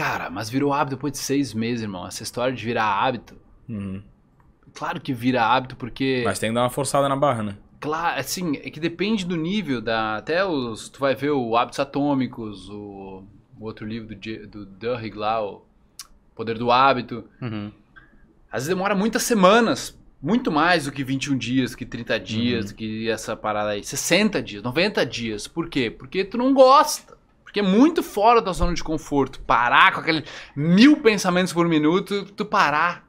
Cara, mas virou hábito depois de seis meses, irmão. Essa história de virar hábito. Uhum. Claro que vira hábito, porque. Mas tem que dar uma forçada na barra, né? Claro, assim, é que depende do nível da. Até os. Tu vai ver o Hábitos Atômicos, o, o outro livro do, do Duhigg lá, o Poder do Hábito. Uhum. Às vezes demora muitas semanas, muito mais do que 21 dias, que 30 dias, Uhum. que essa parada aí. 60 dias, 90 dias. Por quê? Porque tu não gosta. Porque é muito fora da zona de conforto. Parar com aqueles mil pensamentos por minuto, tu parar.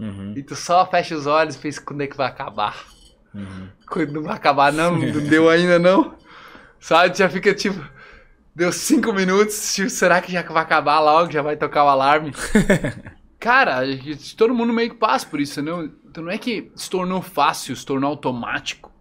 Uhum. E tu só fecha os olhos e pensa quando é que vai acabar. Uhum. Quando não vai acabar, não, não deu ainda não. Sabe? Já fica tipo. Deu cinco minutos, tipo, será que já vai acabar logo? Já vai tocar o alarme? Cara, todo mundo meio que passa por isso, não? Então não é que se tornou fácil, se tornou automático.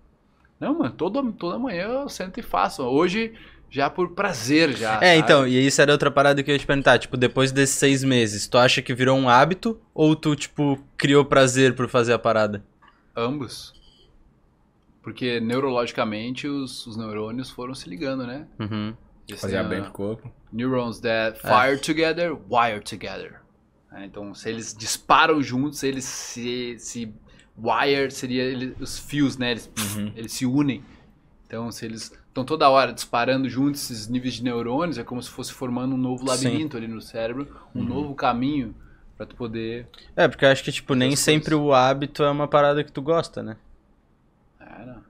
Não, mano, toda, toda manhã eu sento e faço. Hoje, já por prazer, já. É, sabe? então, e isso era outra parada que eu ia te perguntar. Tipo, depois desses seis meses, tu acha que virou um hábito ou tu, tipo, criou prazer por fazer a parada? Ambos. Porque neurologicamente os, os neurônios foram se ligando, né? Uhum. Eles Fazia têm bem pro corpo. Neurons that fire together, wire together. É, então, se eles disparam juntos, eles se, se wire seria ele- os fios, né? Eles, Uhum. eles se unem. Então, se eles estão toda hora disparando juntos esses níveis de neurônios, é como se fosse formando um novo Sim. labirinto ali no cérebro, um novo caminho para tu poder. É, porque eu acho que, tipo, nem sempre o hábito é uma parada que tu gosta, né? É, não.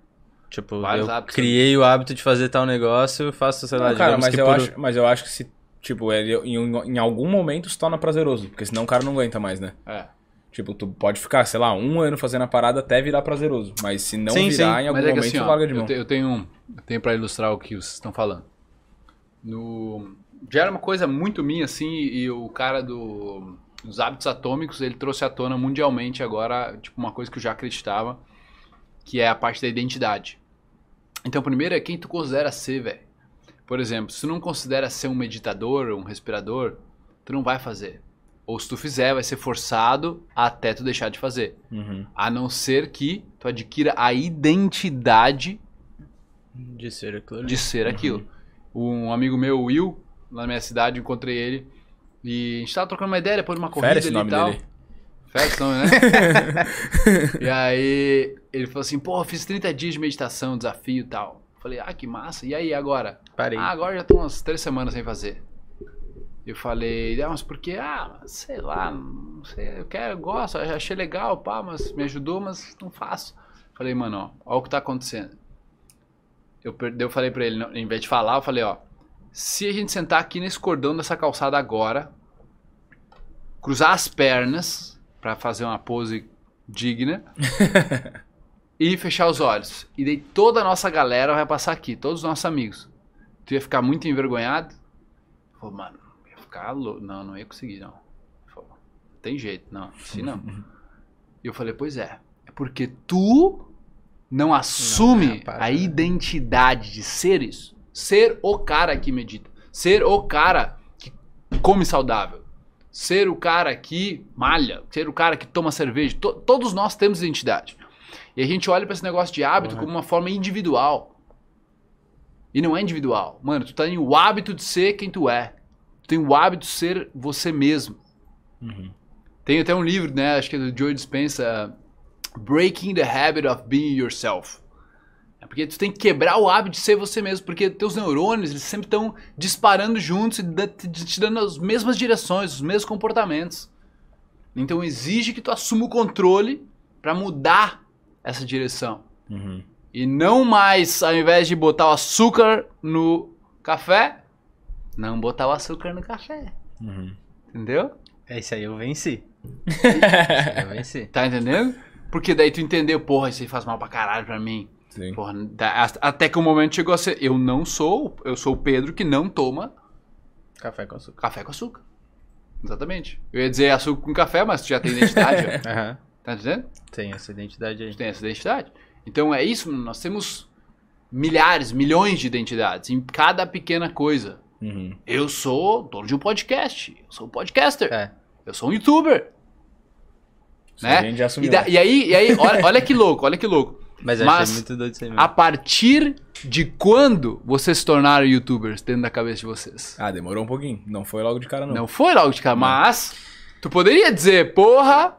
Tipo, Vários eu hábitos. criei o hábito de fazer tal negócio, faço, sei lá, Não, cara, mas que eu, por... acho, mas eu acho que se, tipo, ele, em, em algum momento se torna prazeroso. Porque senão o cara não aguenta mais, né? É. Tipo, tu pode ficar, sei lá, um ano fazendo a parada até virar prazeroso. Mas se não Sim, virar, sim. em algum Mas é momento assim, tu ó, larga de eu, mão. te- eu tenho, um- eu tenho para ilustrar o que vocês estão falando. No, já era uma coisa muito minha, assim, e o cara do, dos hábitos atômicos, ele trouxe à tona mundialmente agora, tipo, uma coisa que eu já acreditava, que é a parte da identidade. Então, primeiro é quem tu considera ser, velho. Por exemplo, se tu não considera ser um meditador, um respirador, tu não vai fazer. Ou se tu fizer, vai ser forçado até tu deixar de fazer. Uhum. A não ser que tu adquira a identidade De ser aquilo de ser aquilo. Um amigo meu, Will, lá na minha cidade, eu encontrei ele. E a gente tava trocando uma ideia depois de uma corrida Fera ali nome e tal. dele. Fera né? e aí ele falou assim, pô, fiz 30 dias de meditação, desafio e tal. Falei, ah, que massa. E aí, agora? Parei. Ah, agora já tô umas três semanas sem fazer. Eu falei, ah, mas por quê? Ah, sei lá, não sei, eu quero, eu gosto, achei legal, pá, mas me ajudou, mas não faço. Falei, mano, ó, olha o que tá acontecendo. Eu, eu falei pra ele, em vez de falar, eu falei, ó, se a gente sentar aqui nesse cordão dessa calçada agora, cruzar as pernas pra fazer uma pose digna e fechar os olhos. E daí toda a nossa galera vai passar aqui, todos os nossos amigos. Tu ia ficar muito envergonhado? Falou, mano, ia ficar louco. Não, não ia conseguir, não. Falou, não tem jeito, não, assim não. E eu falei, pois é, é porque tu não assume Não, é a a identidade de ser isso. Ser o cara que medita. Ser o cara que come saudável. Ser o cara que malha. Ser o cara que toma cerveja. To- todos nós temos identidade. E a gente olha pra esse negócio de hábito Uhum. como uma forma individual. E não é individual. Mano, tu tem o hábito de ser quem tu é. Tu tem o hábito de ser você mesmo. Uhum. Tem até um livro, né? Acho que é do Joe Dispenza, Breaking the Habit of Being Yourself. É porque tu tem que quebrar o hábito de ser você mesmo, porque teus neurônios eles sempre estão disparando juntos e te dando as mesmas direções, os mesmos comportamentos. Então exige que tu assuma o controle para mudar essa direção. Uhum. E não mais, ao invés de botar o açúcar no café, não botar o açúcar no café. Uhum. Entendeu? É isso aí, eu venci. Eu venci. Tá entendendo? Porque daí tu entendeu, porra, isso aí faz mal pra caralho pra mim. Sim. Porra, até que o momento chegou a ser, eu não sou, eu sou o Pedro que não toma Café com açúcar. café com açúcar. Exatamente. Eu ia dizer açúcar com café, mas tu já tem identidade. Aham. tá entendendo? Tem essa identidade aí. Tem essa identidade. Então é isso, nós temos milhares, milhões de identidades em cada pequena coisa. Uhum. Eu sou dono de um podcast, eu sou um podcaster, É. eu sou um youtuber. Né? A gente já E, assumiu. da- e aí, e aí olha, olha que louco, olha que louco. Mas Mas achei muito doido isso aí mesmo. A partir de quando vocês se tornaram youtubers dentro da cabeça de vocês? Ah, demorou um pouquinho. Não foi logo de cara, não. Não foi logo de cara, mas tu poderia dizer, porra,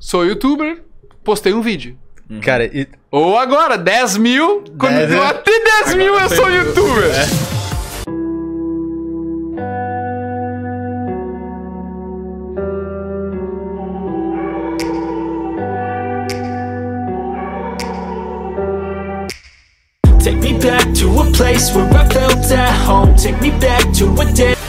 sou youtuber, postei um vídeo. Cara, e- Ou agora, 10 mil, quando Dez eu mil. até 10 mil eu sou youtuber. Take back to a place where I felt at home. Take me back to a day.